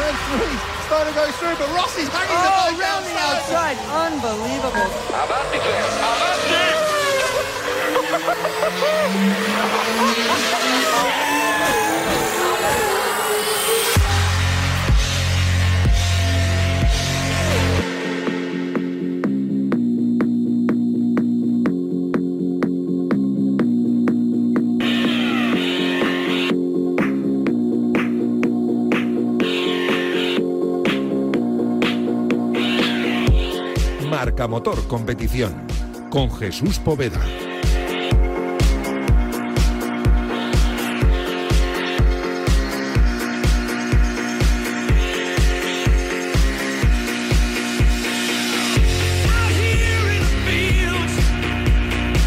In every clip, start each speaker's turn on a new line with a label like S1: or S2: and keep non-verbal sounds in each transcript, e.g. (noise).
S1: turn three. Stoner goes through, but Rossi's hanging
S2: oh,
S1: the
S2: round the
S1: outside.
S2: Unbelievable.
S3: How about the How about Marca Motor Competición con Jesús Poveda.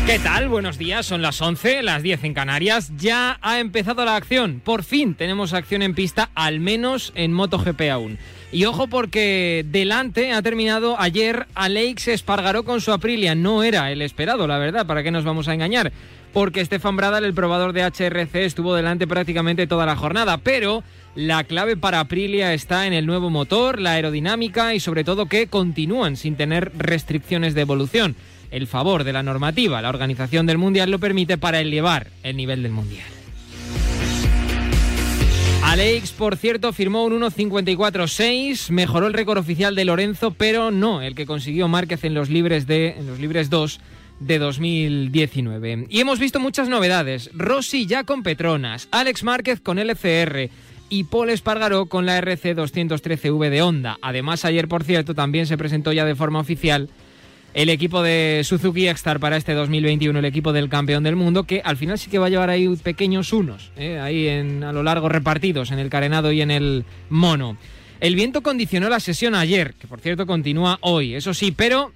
S4: ¿Qué tal? Buenos días, son las 11, las 10 en Canarias. Ya ha empezado la acción. Por fin tenemos acción en pista, al menos en MotoGP aún. Y ojo porque delante ha terminado ayer Alex Espargaró con su Aprilia. No era el esperado, la verdad, ¿para qué nos vamos a engañar? Porque Stefan Bradal, el probador de HRC, estuvo delante prácticamente toda la jornada. Pero la clave para Aprilia está en el nuevo motor, la aerodinámica y sobre todo que continúan sin tener restricciones de evolución el favor de la normativa. La organización del Mundial lo permite para elevar el nivel del Mundial. Alex, por cierto, firmó un 1.54.6, mejoró el récord oficial de Lorenzo, pero no el que consiguió Márquez en los libres de en los libres 2 de 2019. Y hemos visto muchas novedades. Rossi ya con Petronas, Alex Márquez con LCR y Paul Espargaró con la RC 213V de Honda. Además, ayer, por cierto, también se presentó ya de forma oficial el equipo de Suzuki X-Star para este 2021, el equipo del campeón del mundo, que al final sí que va a llevar ahí pequeños unos, ¿eh? ahí en, a lo largo repartidos en el carenado y en el mono. El viento condicionó la sesión ayer, que por cierto continúa hoy, eso sí, pero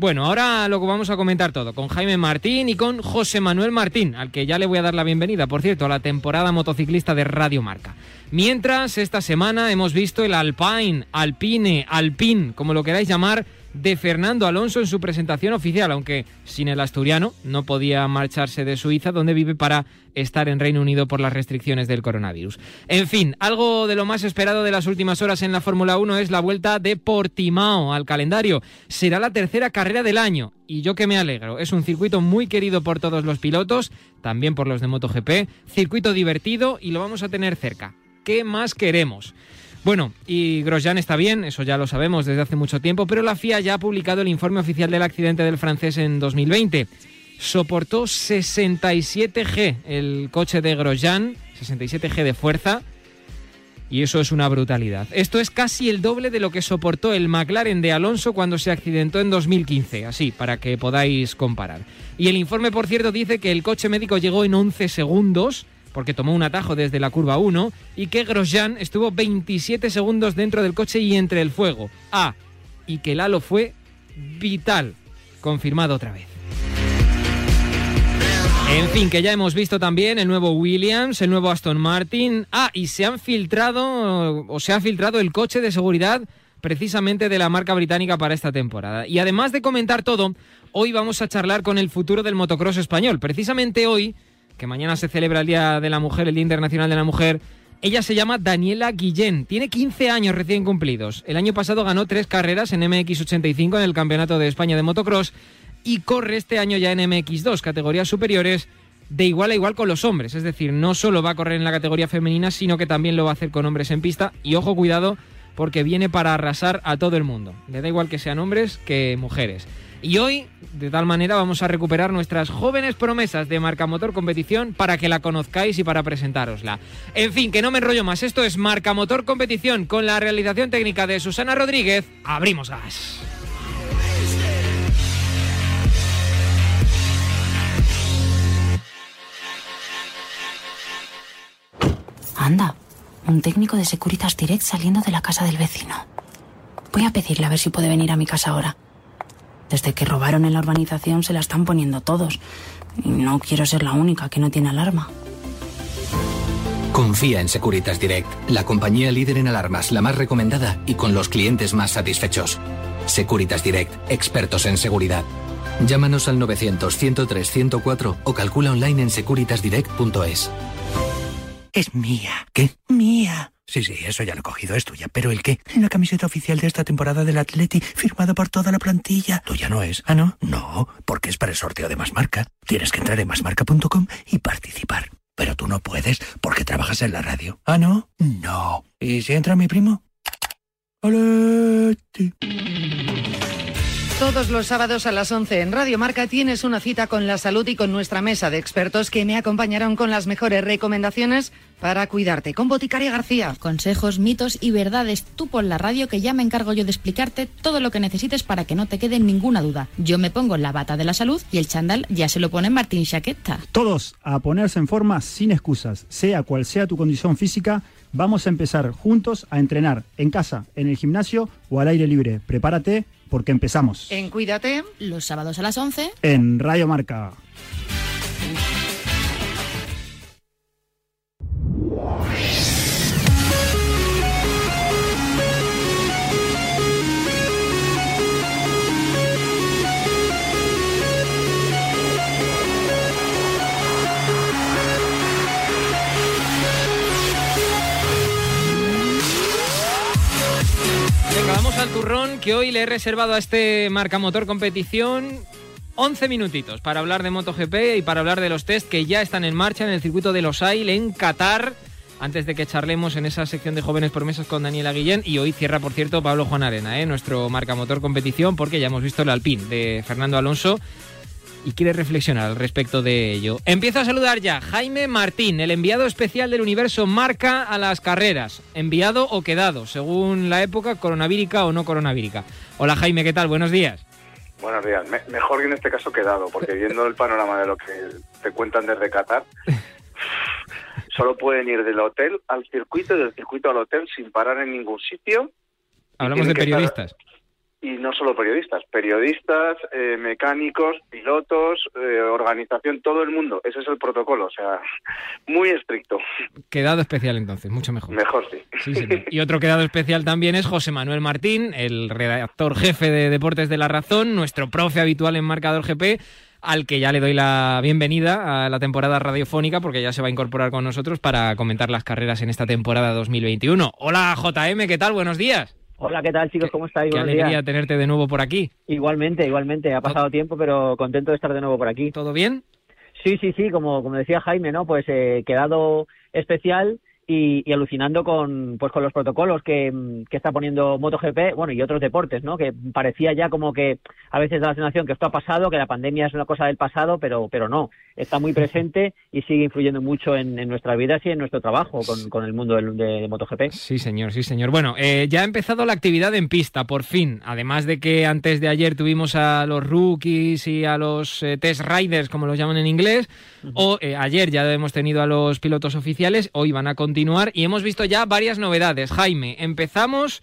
S4: bueno, ahora lo vamos a comentar todo con Jaime Martín y con José Manuel Martín, al que ya le voy a dar la bienvenida, por cierto, a la temporada motociclista de Radio Marca. Mientras, esta semana hemos visto el Alpine, Alpine, Alpine, como lo queráis llamar, de Fernando Alonso en su presentación oficial, aunque sin el asturiano no podía marcharse de Suiza, donde vive para estar en Reino Unido por las restricciones del coronavirus. En fin, algo de lo más esperado de las últimas horas en la Fórmula 1 es la vuelta de Portimao al calendario. Será la tercera carrera del año y yo que me alegro. Es un circuito muy querido por todos los pilotos, también por los de MotoGP, circuito divertido y lo vamos a tener cerca. ¿Qué más queremos? Bueno, y Grosjean está bien, eso ya lo sabemos desde hace mucho tiempo, pero la FIA ya ha publicado el informe oficial del accidente del francés en 2020. Soportó 67G el coche de Grosjean, 67G de fuerza, y eso es una brutalidad. Esto es casi el doble de lo que soportó el McLaren de Alonso cuando se accidentó en 2015, así, para que podáis comparar. Y el informe, por cierto, dice que el coche médico llegó en 11 segundos, porque tomó un atajo desde la curva 1 y que Grosjean estuvo 27 segundos dentro del coche y entre el fuego. Ah, y que el halo fue vital, confirmado otra vez. En fin, que ya hemos visto también el nuevo Williams, el nuevo Aston Martin. Ah, y se han filtrado, o se ha filtrado el coche de seguridad precisamente de la marca británica para esta temporada. Y además de comentar todo, hoy vamos a charlar con el futuro del motocross español. Precisamente hoy que mañana se celebra el Día de la Mujer, el Día Internacional de la Mujer. Ella se llama Daniela Guillén, tiene 15 años recién cumplidos. El año pasado ganó tres carreras en MX85 en el Campeonato de España de Motocross y corre este año ya en MX2, categorías superiores, de igual a igual con los hombres. Es decir, no solo va a correr en la categoría femenina, sino que también lo va a hacer con hombres en pista. Y ojo, cuidado, porque viene para arrasar a todo el mundo. Le da igual que sean hombres que mujeres. Y hoy, de tal manera, vamos a recuperar nuestras jóvenes promesas de Marca Motor Competición para que la conozcáis y para presentárosla. En fin, que no me enrollo más. Esto es Marca Motor Competición con la realización técnica de Susana Rodríguez. Abrimos gas.
S5: Anda, un técnico de Securitas Direct saliendo de la casa del vecino. Voy a pedirle a ver si puede venir a mi casa ahora. Desde que robaron en la urbanización se la están poniendo todos. Y no quiero ser la única que no tiene alarma.
S6: Confía en Securitas Direct, la compañía líder en alarmas, la más recomendada y con los clientes más satisfechos. Securitas Direct, expertos en seguridad. Llámanos al 900-103-104 o calcula online en securitasdirect.es.
S7: Es mía.
S6: ¿Qué?
S7: Mía.
S2: Sí, sí, eso ya lo he cogido, es tuya. ¿Pero el qué? La camiseta oficial de esta temporada del Atleti, firmada por toda la plantilla. Tuya no es. ¿Ah, no? No, porque es para el sorteo de Masmarca. Tienes que entrar en masmarca.com y participar. Pero tú no puedes porque trabajas en la radio. ¿Ah, no? No. ¿Y si entra mi primo? Atleti.
S7: Todos los sábados a las 11 en Radio Marca tienes una cita con la salud y con nuestra mesa de expertos que me acompañarán con las mejores recomendaciones para cuidarte. Con Boticaria García.
S8: Consejos, mitos y verdades. Tú pon la radio que ya me encargo yo de explicarte todo lo que necesites para que no te quede ninguna duda. Yo me pongo la bata de la salud y el chándal ya se lo pone Martín Chaqueta.
S9: Todos a ponerse en forma sin excusas, sea cual sea tu condición física. Vamos a empezar juntos a entrenar en casa, en el gimnasio o al aire libre. Prepárate porque empezamos.
S7: En Cuídate.
S8: Los sábados a las 11.
S9: En Radio Marca.
S4: Al turrón que hoy le he reservado a este marca motor competición 11 minutitos para hablar de MotoGP y para hablar de los test que ya están en marcha en el circuito de Los Ail en Qatar. Antes de que charlemos en esa sección de jóvenes promesas con Daniela Guillén y hoy cierra, por cierto, Pablo Juan Arena, ¿eh? nuestro marca motor competición, porque ya hemos visto el Alpine de Fernando Alonso y quiere reflexionar al respecto de ello. Empiezo a saludar ya Jaime Martín, el enviado especial del universo Marca a las carreras. Enviado o quedado, según la época, coronavírica o no coronavírica. Hola Jaime, ¿qué tal? Buenos días.
S10: Buenos días. Me- mejor que en este caso quedado, porque viendo el panorama de lo que te cuentan desde Qatar, (laughs) solo pueden ir del hotel al circuito y del circuito al hotel sin parar en ningún sitio.
S4: Hablamos de
S10: estar-
S4: periodistas.
S10: Y no solo periodistas, periodistas, eh, mecánicos, pilotos, eh, organización, todo el mundo. Ese es el protocolo, o sea, muy estricto.
S4: Quedado especial entonces, mucho mejor.
S10: Mejor sí.
S4: Sí, señor. Y otro quedado especial también es José Manuel Martín, el redactor jefe de Deportes de la Razón, nuestro profe habitual en Marcador GP, al que ya le doy la bienvenida a la temporada radiofónica porque ya se va a incorporar con nosotros para comentar las carreras en esta temporada 2021. Hola JM, ¿qué tal? Buenos días.
S11: Hola, ¿qué tal chicos? ¿Cómo estáis?
S4: Qué
S11: Buenos
S4: alegría
S11: días.
S4: tenerte de nuevo por aquí.
S11: Igualmente, igualmente. Ha pasado tiempo, pero contento de estar de nuevo por aquí.
S4: ¿Todo bien?
S11: Sí, sí, sí. Como, como decía Jaime, ¿no? Pues eh, quedado especial y, y alucinando con, pues, con los protocolos que, mm, que está poniendo MotoGP, bueno, y otros deportes, ¿no? Que parecía ya como que a veces da la sensación que esto ha pasado, que la pandemia es una cosa del pasado, pero, pero no. Está muy presente y sigue influyendo mucho en, en nuestras vidas y en nuestro trabajo con, con el mundo del- de, de MotoGP.
S4: Sí, señor, sí, señor. Bueno, eh, ya ha empezado la actividad en pista, por fin. Además de que antes de ayer tuvimos a los rookies y a los eh, test riders, como los llaman en inglés, o eh, ayer ya hemos tenido a los pilotos oficiales, hoy van a continuar y hemos visto ya varias novedades. Jaime, empezamos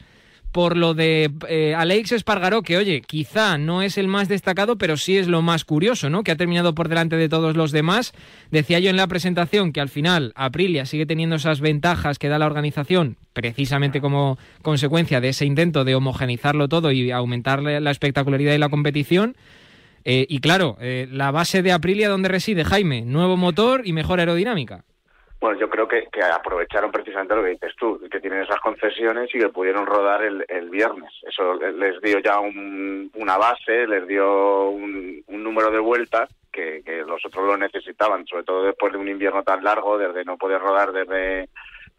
S4: por lo de eh, Alex Espargaró, que oye, quizá no es el más destacado, pero sí es lo más curioso, ¿no? Que ha terminado por delante de todos los demás. Decía yo en la presentación que al final Aprilia sigue teniendo esas ventajas que da la organización, precisamente como consecuencia de ese intento de homogeneizarlo todo y aumentar la la espectacularidad y la competición. Eh, y claro, eh, la base de Aprilia, ¿dónde reside, Jaime? Nuevo motor y mejor aerodinámica.
S10: Bueno, yo creo que, aprovecharon precisamente lo que dices tú, que tienen esas concesiones y que pudieron rodar el, el viernes. Eso les dio ya un- una base, les dio un, número de vueltas que, los otros lo necesitaban, sobre todo después de un invierno tan largo, desde no poder rodar desde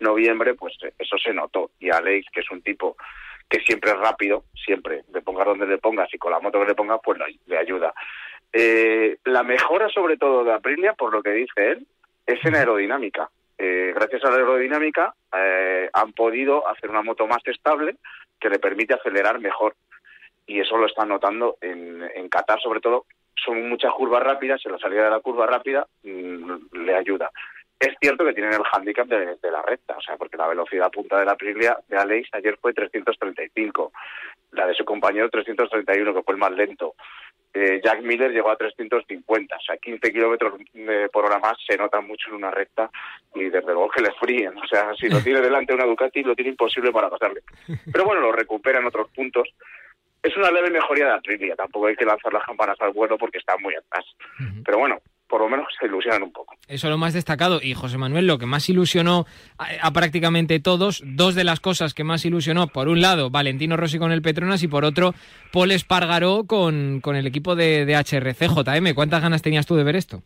S10: noviembre, pues eso se notó. Y Alex, que es un tipo que siempre es rápido, siempre, le pongas donde le pongas y con la moto que le pongas, pues le, le ayuda. Eh, la mejora sobre todo de Aprilia, por lo que dice él, es en aerodinámica. Eh, gracias a la aerodinámica eh, han podido hacer una moto más estable que le permite acelerar mejor. Y eso lo están notando en, en Qatar, sobre todo. Son muchas curvas rápidas, en la salida de la curva rápida mm, le ayuda. Es cierto que tienen el hándicap de, la recta, o sea, porque la velocidad punta de la Aprilia de Alex ayer fue 335, la de su compañero 331, que fue el más lento. Eh, Jack Miller llegó a 350, o sea, 15 kilómetros eh, por hora más se nota mucho en una recta y desde luego que le fríen. O sea, si lo (laughs) tiene delante una Ducati, lo tiene imposible para pasarle. Pero bueno, lo recupera en otros puntos. Es una leve mejoría de Aprilia, tampoco hay que lanzar las campanas al vuelo porque está muy atrás. Pero bueno, por lo menos se ilusionan un poco.
S4: Eso lo más destacado. Y José Manuel, lo que más ilusionó a, prácticamente todos, dos de las cosas que más ilusionó, por un lado, Valentino Rossi con el Petronas y por otro, Paul Espargaró con, con el equipo de, de HRC. JM, ¿cuántas ganas tenías tú de ver esto?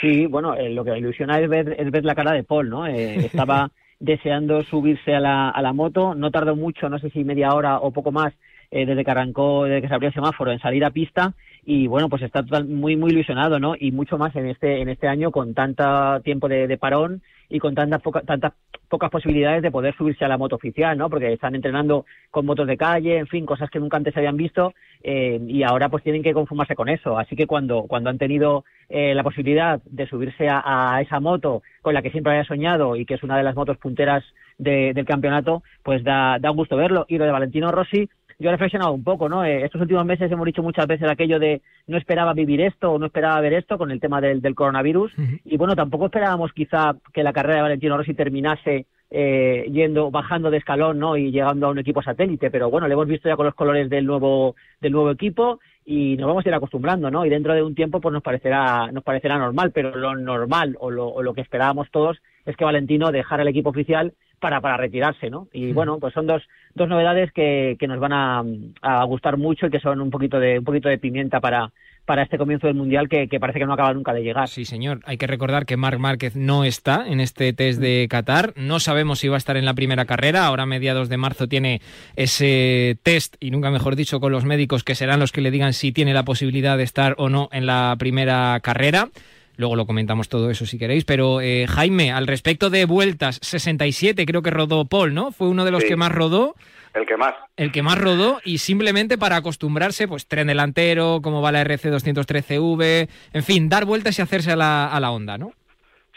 S11: Sí, bueno, eh, lo que ilusiona es ver, es ver la cara de Paul, ¿no? Eh, (laughs) estaba deseando subirse a la, a la moto, no tardó mucho, no sé si media hora o poco más, eh, desde que arrancó, desde que se abrió el semáforo en salir a pista y bueno, pues está muy muy ilusionado, ¿no? Y mucho más en este en este año con tanto tiempo de, parón y con tantas tantas pocas posibilidades de poder subirse a la moto oficial, ¿no? Porque están entrenando con motos de calle, en fin, cosas que nunca antes habían visto eh, y ahora pues tienen que conformarse con eso. Así que cuando cuando han tenido eh, la posibilidad de subirse a, esa moto con la que siempre había soñado y que es una de las motos punteras del campeonato, pues da, da gusto verlo. Y lo de Valentino Rossi, yo he reflexionado un poco, ¿no? Eh, estos últimos meses hemos dicho muchas veces aquello de no esperaba vivir esto o no esperaba ver esto con el tema del, del coronavirus. Y bueno, tampoco esperábamos quizá que la carrera de Valentino Rossi terminase eh, yendo, bajando de escalón, ¿no? Y llegando a un equipo satélite. Pero bueno, le hemos visto ya con los colores del nuevo, del nuevo equipo y nos vamos a ir acostumbrando, ¿no? Y dentro de un tiempo pues nos parecerá, nos parecerá normal, pero lo normal o lo, o lo que esperábamos todos es que Valentino dejara el equipo oficial para, para retirarse, ¿no? Y bueno, pues son dos, dos novedades que, que nos van a, a, gustar mucho y que son un poquito de, un poquito de pimienta para, para este comienzo del Mundial que, que, parece que no acaba nunca de llegar.
S4: Sí, señor. Hay que recordar que Marc Márquez no está en este test de Qatar. No sabemos si va a estar en la primera carrera. Ahora a mediados de marzo tiene ese test, y nunca mejor dicho, con los médicos que serán los que le digan si tiene la posibilidad de estar o no en la primera carrera. Luego lo comentamos todo eso si queréis. Pero eh, Jaime, al respecto de vueltas, 67 creo que rodó Paul, ¿no? Fue uno de los que más rodó.
S10: El que más.
S4: El que más rodó y simplemente para acostumbrarse, pues tren delantero, cómo va la RC213V, en fin, dar vueltas y hacerse a la, a la onda, ¿no?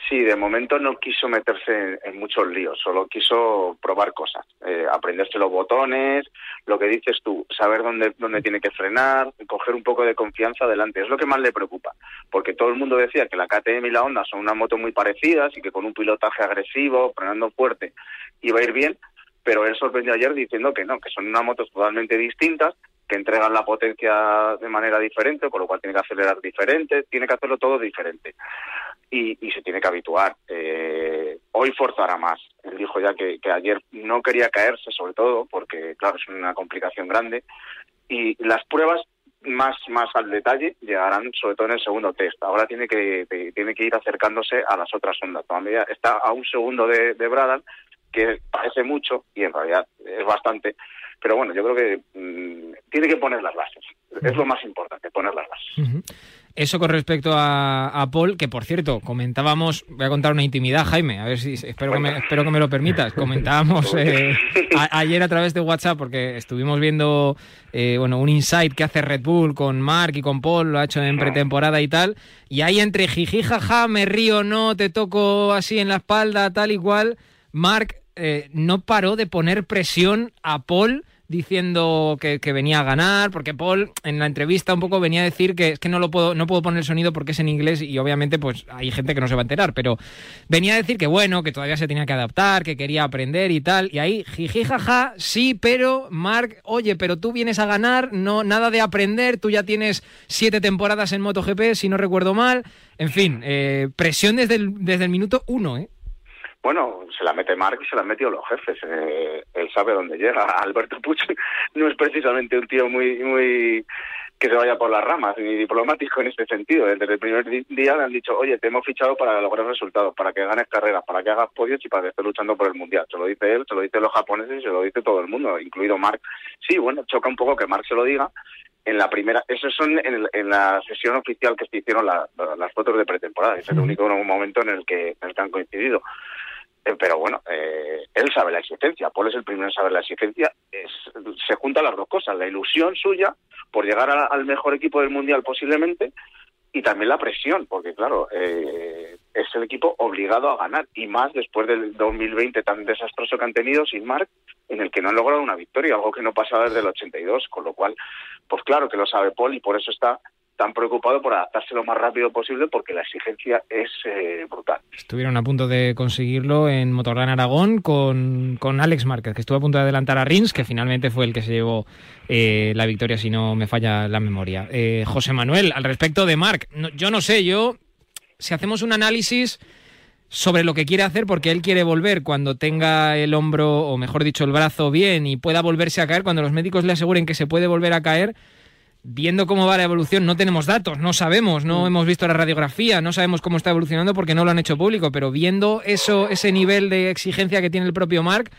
S10: Sí, de momento no quiso meterse en, muchos líos, solo quiso probar cosas, eh, aprenderse los botones, lo que dices tú, saber dónde, dónde tiene que frenar, coger un poco de confianza adelante. Es lo que más le preocupa, porque todo el mundo decía que la KTM y la Honda son una moto muy parecidas y que con un pilotaje agresivo, frenando fuerte, iba a ir bien, pero él sorprendió ayer diciendo que no, que son unas motos totalmente distintas, que entregan la potencia de manera diferente, con lo cual tiene que acelerar diferente, tiene que hacerlo todo diferente y, se tiene que habituar. Eh, hoy forzará más. Él dijo ya que, ayer no quería caerse, sobre todo, porque, claro, es una complicación grande. Y las pruebas más más al detalle llegarán sobre todo en el segundo test. Ahora tiene que tiene que ir acercándose a las otras ondas. Todavía está a un segundo de, de Bradal, que parece mucho y en realidad es bastante. Pero bueno, yo creo que mm, tiene que poner las bases. Es lo más importante, poner las bases.
S4: Eso con respecto a, Paul, que por cierto, comentábamos, voy a contar una intimidad, Jaime, a ver si espero, que me, espero que me lo permitas. Comentábamos (laughs) eh, ayer a través de WhatsApp, porque estuvimos viendo eh, bueno, un insight que hace Red Bull con Mark y con Paul, lo ha hecho en pretemporada y tal, y ahí entre jiji, jaja, me río, no, te toco así en la espalda, tal y cual, Mark eh, no paró de poner presión a Paul diciendo que, venía a ganar, porque Paul en la entrevista un poco venía a decir que es que no lo puedo, no puedo poner el sonido porque es en inglés y obviamente pues hay gente que no se va a enterar, pero venía a decir que bueno, que todavía se tenía que adaptar, que quería aprender y tal, y ahí jiji jaja, sí, pero Mark, oye, pero tú vienes a ganar, no, nada de aprender, tú ya tienes siete temporadas en MotoGP, si no recuerdo mal, en fin, eh, presión desde el, desde el minuto uno, ¿eh?
S10: Bueno, se la mete Mark y se la han metido los jefes. Eh, él sabe dónde llega. (laughs) Alberto Puch no es precisamente un tío muy, muy que se vaya por las ramas, ni diplomático en este sentido. Desde el primer día le han dicho, oye, te hemos fichado para lograr resultados, para que ganes carreras, para que hagas podios y para que estés luchando por el Mundial. Se lo dice él, se lo dicen los japoneses y se lo dice todo el mundo, incluido Mark. Sí, bueno, choca un poco que Mark se lo diga. En la primera, eso son en, la sesión oficial que se hicieron las fotos de pretemporada. Es el único momento en el que, en el que han coincidido. Eh, pero bueno, eh, él sabe la existencia, Paul es el primero en saber la existencia, se juntan las dos cosas, la ilusión suya por llegar al mejor equipo del Mundial posiblemente y también la presión, porque claro, eh, es el equipo obligado a ganar y más después del 2020 tan desastroso que han tenido sin Mark, en el que no han logrado una victoria, algo que no pasaba desde el 82, con lo cual, pues claro que lo sabe Paul y por eso está tan preocupado por adaptarse lo más rápido posible porque la exigencia es eh, brutal.
S4: Estuvieron a punto de conseguirlo en Motorland Aragón con, con, Alex Márquez, que estuvo a punto de adelantar a Rins, que finalmente fue el que se llevó eh, la victoria, si no me falla la memoria. Eh, José Manuel, al respecto de Marc, yo no sé, yo si hacemos un análisis sobre lo que quiere hacer, porque él quiere volver cuando tenga el hombro, o mejor dicho, el brazo bien y pueda volverse a caer, cuando los médicos le aseguren que se puede volver a caer, viendo cómo va la evolución, no tenemos datos, no sabemos, no mm. hemos visto la radiografía, no sabemos cómo está evolucionando porque no lo han hecho público, pero viendo eso, ese nivel de exigencia que tiene el propio Mark,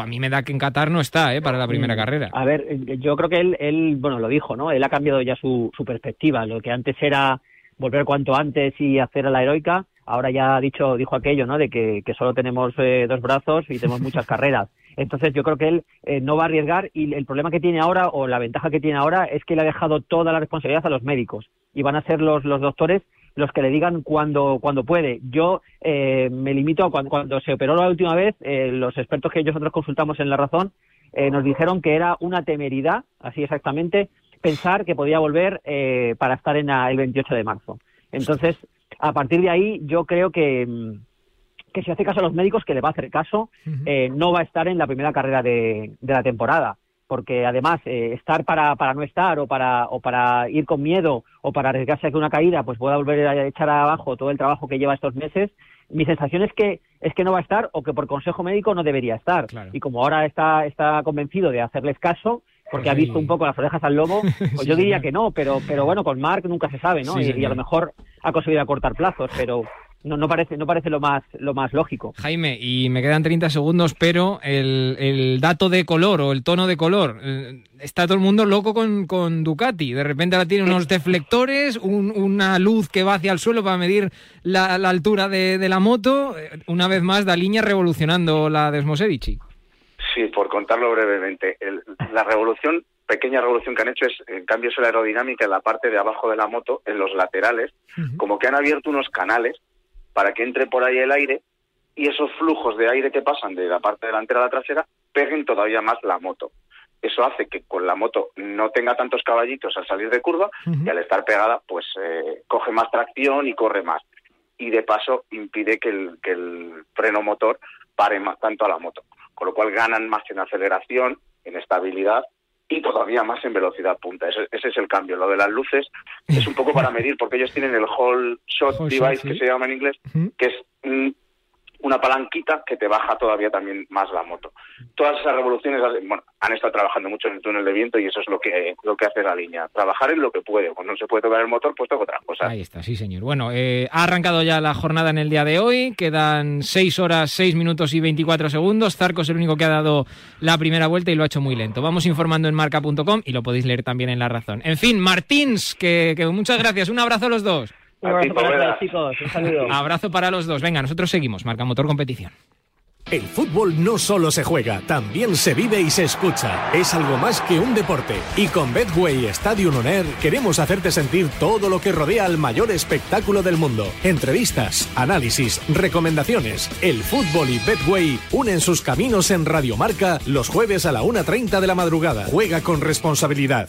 S4: a mí me da que en Qatar no está ¿eh? para la primera mm. carrera.
S11: A ver, eh, yo creo que él, él, bueno, lo dijo, ¿no? Él ha cambiado ya su, su perspectiva. Lo que antes era volver cuanto antes y hacer a la heroica, ahora ya ha dicho, dijo aquello, ¿no? De que, que solo tenemos eh, dos brazos y tenemos muchas (laughs) carreras. Entonces yo creo que él eh, no va a arriesgar y el problema que tiene ahora o la ventaja que tiene ahora es que le ha dejado toda la responsabilidad a los médicos y van a ser los, los doctores los que le digan cuando, cuando puede. Yo eh, me limito a cuando, cuando, se operó la última vez, eh, los expertos que nosotros consultamos en La Razón eh, nos dijeron que era una temeridad, así exactamente, pensar que podía volver eh, para estar en el 28 de marzo. Entonces, a partir de ahí, yo creo que, que si hace caso a los médicos, que le va a hacer caso, eh, no va a estar en la primera carrera de, de la temporada. Porque además eh, estar para, para no estar o para, o para ir con miedo o para arriesgarse a que una caída pues pueda volver a echar abajo todo el trabajo que lleva estos meses, mi sensación es que es que no va a estar o que por consejo médico no debería estar. Y como ahora está, está convencido de hacerles caso, porque ha visto un poco las orejas al lobo, (laughs) pues yo diría que no, pero, pero bueno, con Mark nunca se sabe, ¿no? y, a lo mejor ha conseguido acortar plazos, pero no, no parece, no parece lo más, lo más lógico.
S4: Jaime, y me quedan 30 segundos, pero el, el dato de color o el tono de color, eh, está todo el mundo loco con, con Ducati. De repente ahora tiene unos deflectores, una luz que va hacia el suelo para medir la, la altura de, de, la moto. Eh, una vez más, da línea revolucionando la Desmosedici.
S10: Sí, por contarlo brevemente. El, la revolución pequeña revolución que han hecho es en cambio la aerodinámica en la parte de abajo de la moto, en los laterales, como que han abierto unos canales para que entre por ahí el aire y esos flujos de aire que pasan de la parte delantera a la trasera peguen todavía más la moto. Eso hace que con la moto no tenga tantos caballitos al salir de curva y al estar pegada pues eh, coge más tracción y corre más. Y de paso impide que el, que el freno motor pare más, tanto a la moto. Con lo cual ganan más en aceleración, en estabilidad y todavía más en velocidad punta. Ese, ese, es el cambio. Lo de las luces es un poco para (laughs) medir, porque ellos tienen el whole shot device, que se llama en inglés, que es mm, una palanquita que te baja todavía también más la moto. Todas esas revoluciones, bueno, han estado trabajando mucho en el túnel de viento y eso es lo que, lo que hace la línea. Trabajar en lo que puede. Cuando no se puede tocar el motor, pues toca otra cosa.
S4: Ahí está, sí, señor. Bueno, eh, ha arrancado ya la jornada en el día de hoy. Quedan 6 horas, 6 minutos y 24 segundos. Zarco es el único que ha dado la primera vuelta y lo ha hecho muy lento. Vamos informando en marca.com y lo podéis leer también en La Razón. En fin, Martins, que muchas gracias. Un abrazo a los dos.
S11: Un abrazo para todos, chicos. Un saludo. (laughs)
S4: Abrazo para los dos. Venga, nosotros seguimos. Marca Motor Competición.
S12: El fútbol no solo se juega, también se vive y se escucha. Es algo más que un deporte. Y con Betway Stadium On Air queremos hacerte sentir todo lo que rodea al mayor espectáculo del mundo. Entrevistas, análisis, recomendaciones. El fútbol y Betway unen sus caminos en Radiomarca los jueves a la 1.30 de la madrugada. Juega con responsabilidad.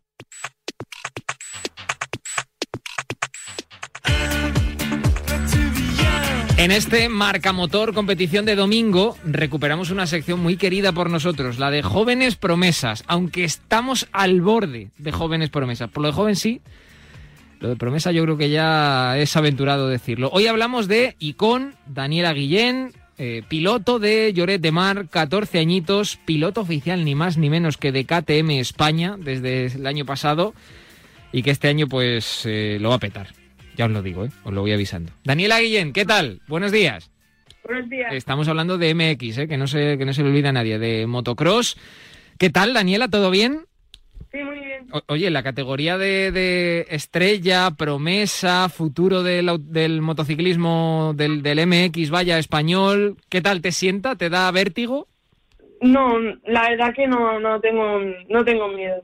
S4: En este Marca Motor competición de domingo recuperamos una sección muy querida por nosotros, la de jóvenes promesas, aunque estamos al borde de jóvenes promesas. Por lo de joven sí, lo de promesa yo creo que ya es aventurado decirlo. Hoy hablamos de Icon, Daniela Guillén, eh, piloto de Lloret de Mar, 14 añitos, piloto oficial ni más ni menos que de KTM España desde el año pasado y que este año pues eh, lo va a petar. Ya os lo digo, ¿eh? os lo voy avisando. Daniela Guillén, ¿qué tal? Buenos días.
S13: Buenos días.
S4: Estamos hablando de MX, ¿eh? que, no se, que no se le olvida a nadie, de motocross. ¿Qué tal, Daniela? ¿Todo bien?
S13: Sí, muy bien.
S4: oye, la categoría de, de, estrella, promesa, futuro del, del motociclismo del, del, MX, vaya, español, ¿qué tal te sienta? ¿Te da vértigo?
S13: No, la verdad que no, no, tengo, no tengo miedo.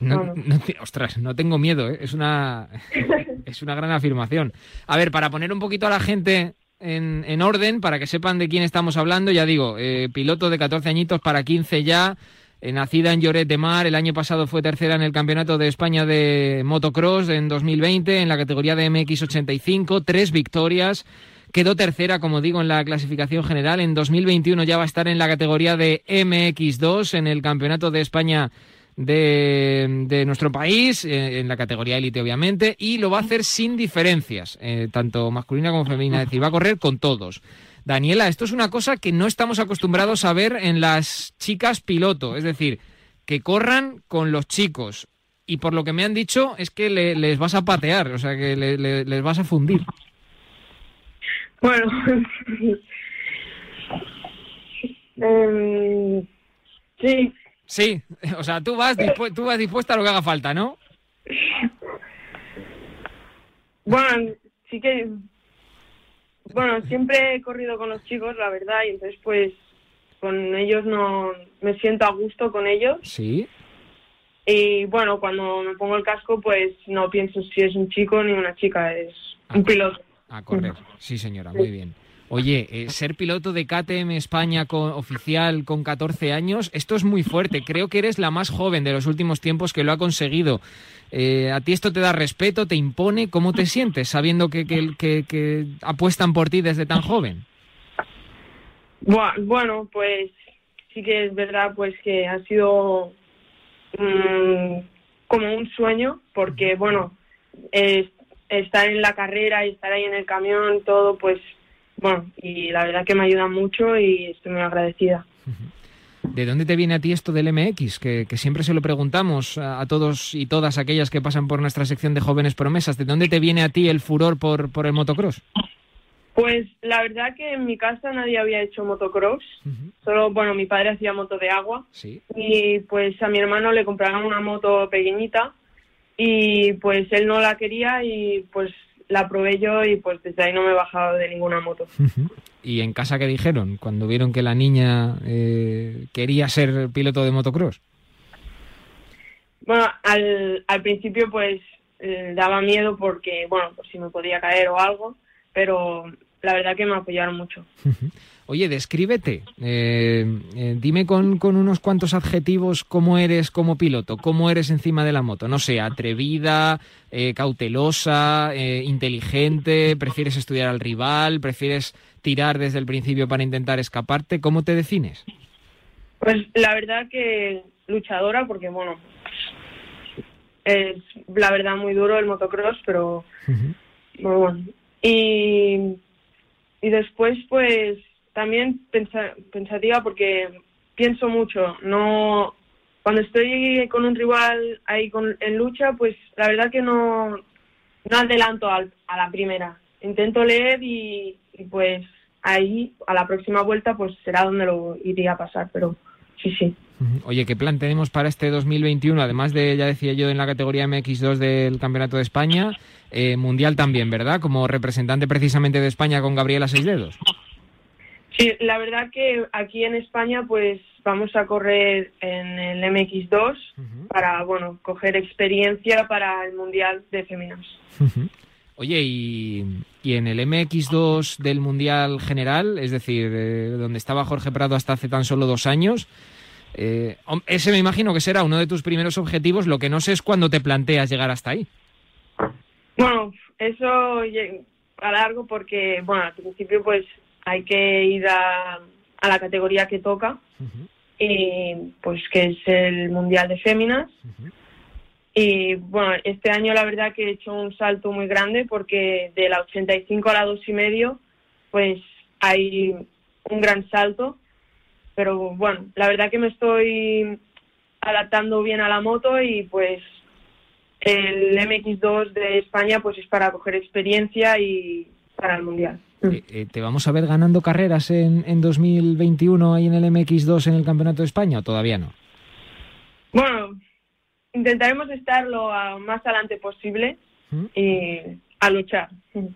S4: No, no. Ostras, no tengo miedo, ¿eh? es, una, (laughs) es una gran afirmación. A ver, para poner un poquito a la gente en, en orden, para que sepan de quién estamos hablando, ya digo, eh, piloto de 14 añitos para 15 ya, eh, nacida en Lloret de Mar, el año pasado fue tercera en el Campeonato de España de Motocross en 2020 en la categoría de MX85, tres victorias. Quedó tercera, como digo, en la clasificación general. En 2021 ya va a estar en la categoría de MX2 en el Campeonato de España de, nuestro país, eh, en la categoría élite obviamente, y lo va a hacer sin diferencias, eh, tanto masculina como femenina, es decir, va a correr con todos. Daniela, esto es una cosa que no estamos acostumbrados a ver en las chicas piloto, es decir, que corran con los chicos. Y por lo que me han dicho es que les vas a patear, o sea, que les vas a fundir.
S13: Bueno, (laughs) em, sí,
S4: Sí, (laughs) o sea, tú vas, tú vas dispuesta a lo que haga falta, ¿no?
S13: Bueno, sí que... Bueno, siempre he corrido con los chicos, la verdad, y entonces pues con ellos no me siento a gusto con ellos.
S4: Sí.
S13: Y bueno, cuando me pongo el casco, pues no pienso si es un chico ni una chica, es un piloto.
S4: A correr, sí señora, muy bien. Oye, eh, ser piloto de KTM España con, oficial con 14 años, esto es muy fuerte. Creo que eres la más joven de los últimos tiempos que lo ha conseguido. Eh, ¿A ti esto te da respeto, te impone? ¿Cómo te sientes sabiendo que, que, apuestan por ti desde tan joven?
S13: Bueno, pues sí que es verdad pues que ha sido mm, como un sueño porque, bueno, estar en la carrera y estar ahí en el camión, todo, pues bueno, y la verdad que me ayuda mucho y estoy muy agradecida.
S4: ¿De dónde te viene a ti esto del MX? Que, siempre se lo preguntamos a, todos y todas aquellas que pasan por nuestra sección de jóvenes promesas. ¿De dónde te viene a ti el furor por, por el motocross?
S13: Pues la verdad que en mi casa nadie había hecho motocross. Solo, bueno, mi padre hacía moto de agua.
S4: ¿Sí?
S13: Y pues a mi hermano le compraron una moto pequeñita y pues él no la quería y pues la probé yo y pues desde ahí no me he bajado de ninguna moto.
S4: ¿Y en casa qué dijeron cuando vieron que la niña eh, quería ser piloto de motocross?
S13: Bueno, al, al principio pues eh, daba miedo porque, bueno, pues si me podía caer o algo, pero la verdad que me apoyaron mucho.
S4: Oye, descríbete, eh, eh, dime con, unos cuantos adjetivos cómo eres como piloto, cómo eres encima de la moto. No sé, atrevida, eh, cautelosa, inteligente, prefieres estudiar al rival, prefieres tirar desde el principio para intentar escaparte. ¿Cómo te defines?
S13: Pues la verdad que luchadora, porque bueno, es la verdad muy duro el motocross, pero bueno. Y y después, pues, también pensativa porque pienso mucho. No, cuando estoy con un rival ahí con, en lucha, pues la verdad que no, no adelanto a la primera. Intento leer y, pues ahí a la próxima vuelta pues será donde lo iría a pasar, pero sí, sí.
S4: Oye, ¿qué plan tenemos para este 2021? Además de, ya decía yo, en la categoría MX2 del Campeonato de España, eh, Mundial también, ¿verdad? Como representante precisamente de España con Gabriela Seis Dedos.
S13: Sí, la verdad que aquí en España pues vamos a correr en el MX2 para, bueno, coger experiencia para el Mundial de Féminas.
S4: Oye, y, en el MX2 del Mundial General, es decir, eh, donde estaba Jorge Prado hasta hace tan solo dos años, eh, ese me imagino que será uno de tus primeros objetivos. Lo que no sé es cuándo te planteas llegar hasta ahí.
S13: Bueno, eso a largo porque, bueno, al principio pues hay que ir a, la categoría que toca y pues que es el Mundial de Féminas. Y bueno, este año la verdad que he hecho un salto muy grande porque de la 85 a la 2 y medio pues hay un gran salto. Pero bueno, la verdad que me estoy adaptando bien a la moto y pues el MX2 de España pues es para coger experiencia y para el Mundial.
S4: Eh, eh, ¿Te vamos a ver ganando carreras en, en 2021 ahí en el MX2 en el Campeonato de España o todavía no?
S13: Bueno, intentaremos estar lo más adelante posible ¿Mm? y a luchar.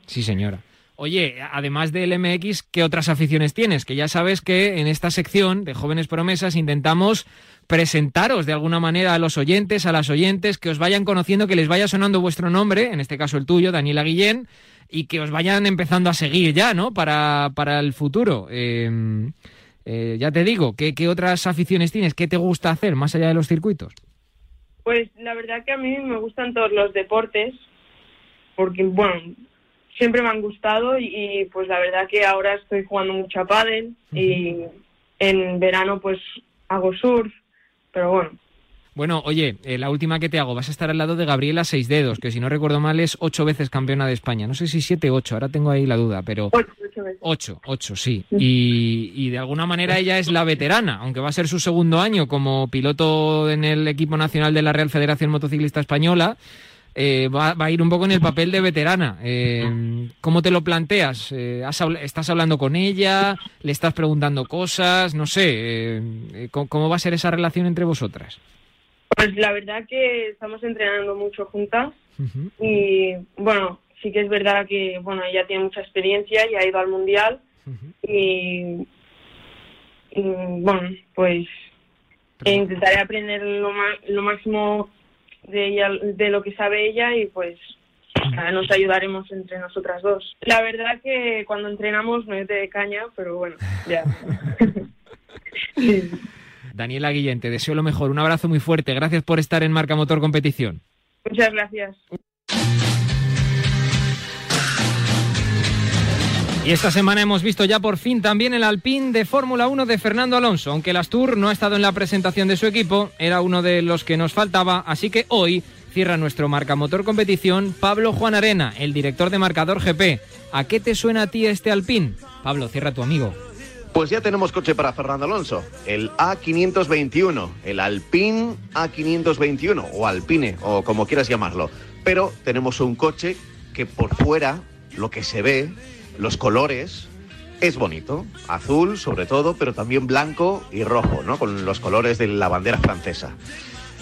S4: Sí, señora. Oye, además del MX, ¿qué otras aficiones tienes? Que ya sabes que en esta sección de Jóvenes Promesas intentamos presentaros de alguna manera a los oyentes, a las oyentes, que os vayan conociendo, que les vaya sonando vuestro nombre, en este caso el tuyo, Daniela Guillén, y que os vayan empezando a seguir ya, ¿no? Para, para el futuro. Em, Eh, ya te digo, ¿qué, ¿qué otras aficiones tienes? ¿Qué te gusta hacer más allá de los circuitos?
S13: Pues la verdad que a mí me gustan todos los deportes, porque bueno, siempre me han gustado y, y, pues la verdad que ahora estoy jugando mucho a pádel y en verano pues hago surf, pero bueno,
S4: Bueno, oye, eh, la última que te hago, vas a estar al lado de Gabriela Seis Dedos, que si no recuerdo mal es ocho veces campeona de España. No sé si siete o ocho, ahora tengo ahí la duda, pero...
S13: ocho, ocho veces.
S4: Ocho, ocho, sí. Y, y de alguna manera ella es la veterana, aunque va a ser su segundo año como piloto en el equipo nacional de la Real Federación Motociclista Española. Eh, va, va a ir un poco en el papel de veterana. Eh, ¿Cómo te lo planteas? Eh, has ¿Estás hablando con ella? ¿Le estás preguntando cosas? No sé. eh, ¿cómo, cómo va a ser esa relación entre vosotras?
S13: Pues la verdad que estamos entrenando mucho juntas y bueno, sí que es verdad que bueno, ella tiene mucha experiencia y ha ido al mundial y, y, bueno, pues intentaré aprender lo, ma- lo máximo de ella, de lo que sabe ella y pues nos ayudaremos entre nosotras dos. La verdad que cuando entrenamos no es de caña, pero bueno, ya. (laughs)
S4: Daniela Guillén, te deseo lo mejor. Un abrazo muy fuerte. Gracias por estar en Marca Motor Competición.
S13: Muchas gracias.
S4: Y esta semana hemos visto ya por fin también el Alpine de Fórmula 1 de Fernando Alonso. Aunque el Astur no ha estado en la presentación de su equipo, era uno de los que nos faltaba, así que hoy cierra nuestro Marca Motor Competición Pablo Juan Arena, el director de Marcador GP. ¿A qué te suena a ti este Alpine? Pablo, cierra tu amigo.
S14: Pues ya tenemos coche para Fernando Alonso, el A521, el Alpine A521 o Alpine o como quieras llamarlo. Pero tenemos un coche que por fuera, lo que se ve, los colores, es bonito. Azul sobre todo, pero también blanco y rojo, ¿no? Con los colores de la bandera francesa.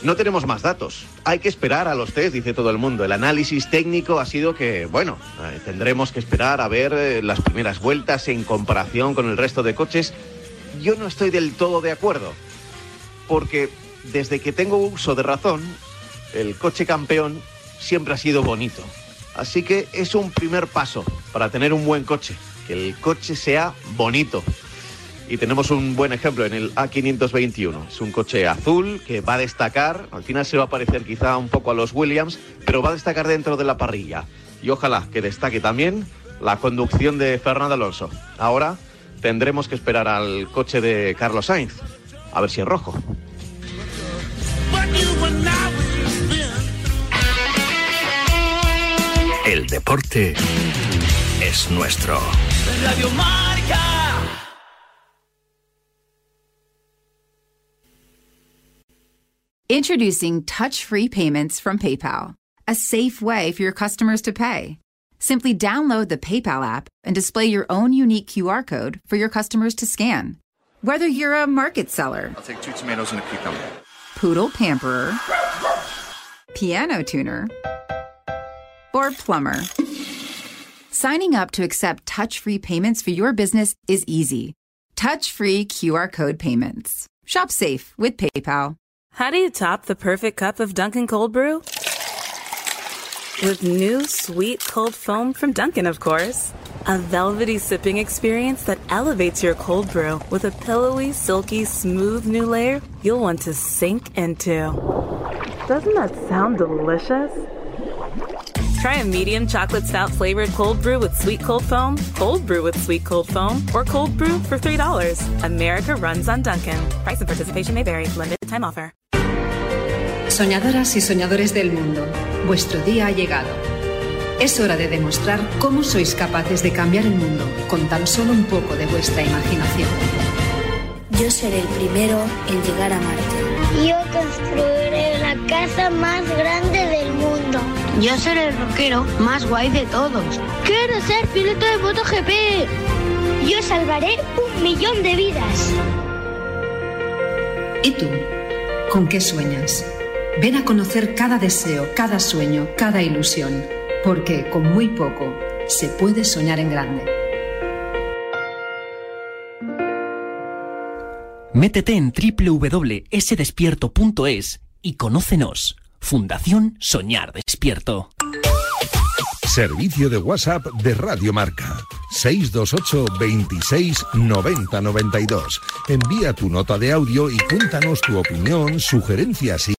S14: No tenemos más datos. Hay que esperar a los test, dice todo el mundo. El análisis técnico ha sido que, bueno, eh, tendremos que esperar a ver eh, las primeras vueltas en comparación con el resto de coches. Yo no estoy del todo de acuerdo, porque desde que tengo uso de razón, el coche campeón siempre ha sido bonito. Así que es un primer paso para tener un buen coche, que el coche sea bonito. Y tenemos un buen ejemplo en el A521. Es un coche azul que va a destacar, al final se va a parecer quizá un poco a los Williams, pero va a destacar dentro de la parrilla. Y ojalá que destaque también la conducción de Fernando Alonso. Ahora tendremos que esperar al coche de Carlos Sainz, a ver si es rojo.
S2: El deporte es nuestro.
S15: Radio Marca.
S16: Introducing touch free payments from PayPal, a safe way for your customers to pay. Simply download the PayPal app and display your own unique QR code for your customers to scan. Whether you're a market seller,
S1: I'll take two tomatoes and a cucumber.
S16: poodle pamperer, piano tuner, or plumber, signing up to accept touch free payments for your business is easy. Touch free QR code payments. Shop safe with PayPal.
S17: How do you top the perfect cup of Dunkin' Cold Brew? With new sweet cold foam from Dunkin', of course. A velvety sipping experience that elevates your cold brew with a pillowy, silky, smooth new layer you'll want to sink into. Doesn't that sound delicious? Try a medium chocolate stout flavored cold brew with sweet cold foam, cold brew with sweet cold foam, or cold brew for $3. America runs on Dunkin'. Price and participation may vary. Limited time offer.
S18: Soñadoras y soñadores del mundo, vuestro día ha llegado. Es hora de demostrar cómo sois capaces de cambiar el mundo con tan solo un poco de vuestra imaginación.
S19: Yo seré el primero en llegar a Marte. Yo construiré la casa más grande del mundo. Yo seré el rockero más guay de todos. Quiero ser piloto de MotoGP. Yo salvaré un millón de vidas.
S18: ¿Y tú? ¿Con qué sueñas? Ven a conocer cada deseo, cada sueño, cada ilusión, porque con muy poco se puede soñar en grande.
S20: Métete en www.sdespierto.es y conócenos. Fundación Soñar Despierto.
S3: Servicio de WhatsApp de Radio Marca. 628 26 90 92. Envía tu nota de audio y cuéntanos tu opinión, sugerencias y